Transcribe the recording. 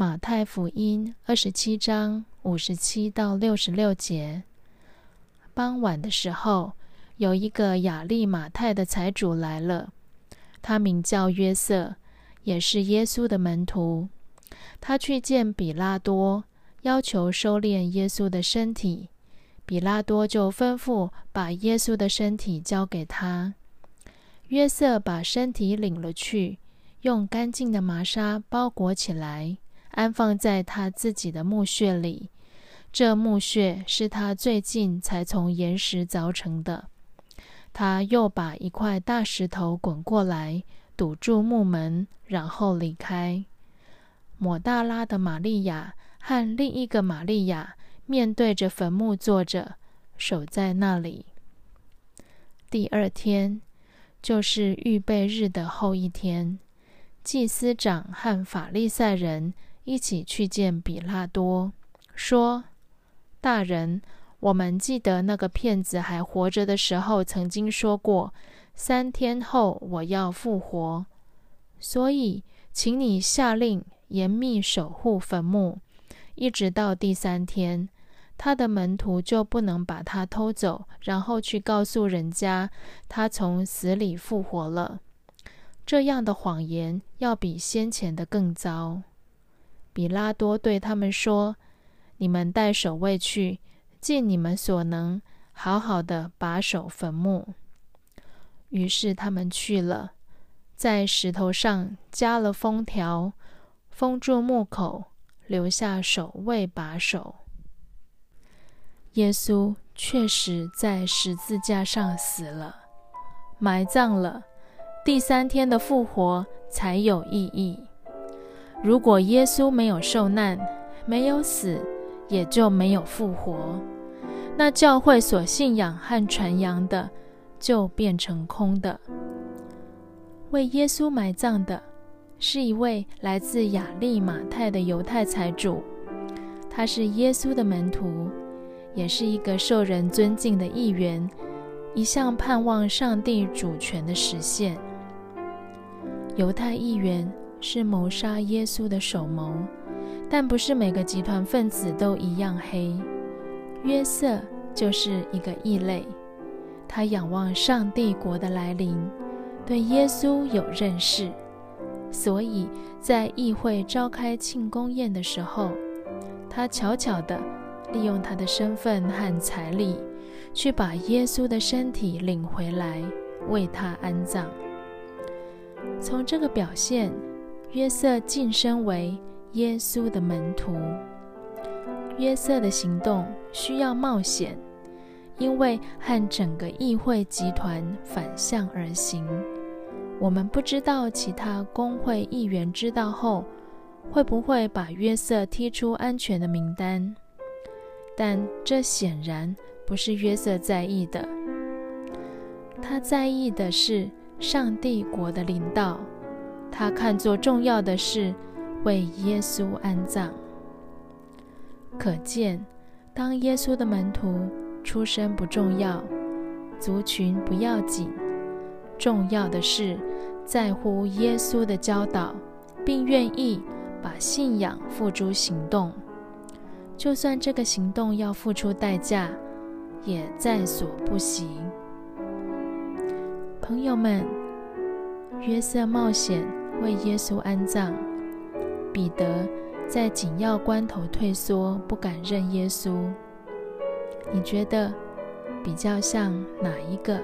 马太福音二十七章五十七到六十六节。傍晚的时候，有一个雅利马泰的财主来了，他名叫约瑟，也是耶稣的门徒。他去见比拉多，要求收敛耶稣的身体。比拉多就吩咐把耶稣的身体交给他。约瑟把身体领了去，用干净的麻纱包裹起来，安放在他自己的墓穴里。这墓穴是他最近才从岩石凿成的。他又把一块大石头滚过来，堵住墓门，然后离开。抹大拉的玛利亚和另一个玛利亚面对着坟墓坐着，守在那里。第二天。就是预备日的后一天，祭司长和法利赛人一起去见比拉多，说：“大人，我们记得那个骗子还活着的时候，曾经说过，三天后我要复活。所以，请你下令严密守护坟墓，一直到第三天。”他的门徒就不能把他偷走，然后去告诉人家他从死里复活了。这样的谎言要比先前的更糟。比拉多对他们说：“你们带守卫去，尽你们所能，好好的把守坟墓。”于是他们去了，在石头上加了封条，封住墓口，留下守卫把守。耶稣确实在十字架上死了，埋葬了。第三天的复活才有意义。如果耶稣没有受难、没有死，也就没有复活，那教会所信仰和传扬的就变成空的。为耶稣埋葬的是一位来自亚利马泰的犹太财主，他是耶稣的门徒。也是一个受人尊敬的议员，一向盼望上帝主权的实现。犹太议员是谋杀耶稣的首谋，但不是每个集团分子都一样黑。约瑟就是一个异类，他仰望上帝国的来临，对耶稣有认识，所以在议会召开庆功宴的时候，他悄悄地。利用他的身份和财力，去把耶稣的身体领回来，为他安葬。从这个表现，约瑟晋升为耶稣的门徒。约瑟的行动需要冒险，因为和整个议会集团反向而行。我们不知道其他工会议员知道后，会不会把约瑟踢出安全的名单。但这显然不是约瑟在意的，他在意的是上帝国的领导，他看作重要的是为耶稣安葬。可见，当耶稣的门徒出身不重要，族群不要紧，重要的是在乎耶稣的教导，并愿意把信仰付诸行动。就算这个行动要付出代价，也在所不惜。朋友们，约瑟冒险为耶稣安葬，彼得在紧要关头退缩，不敢认耶稣。你觉得比较像哪一个？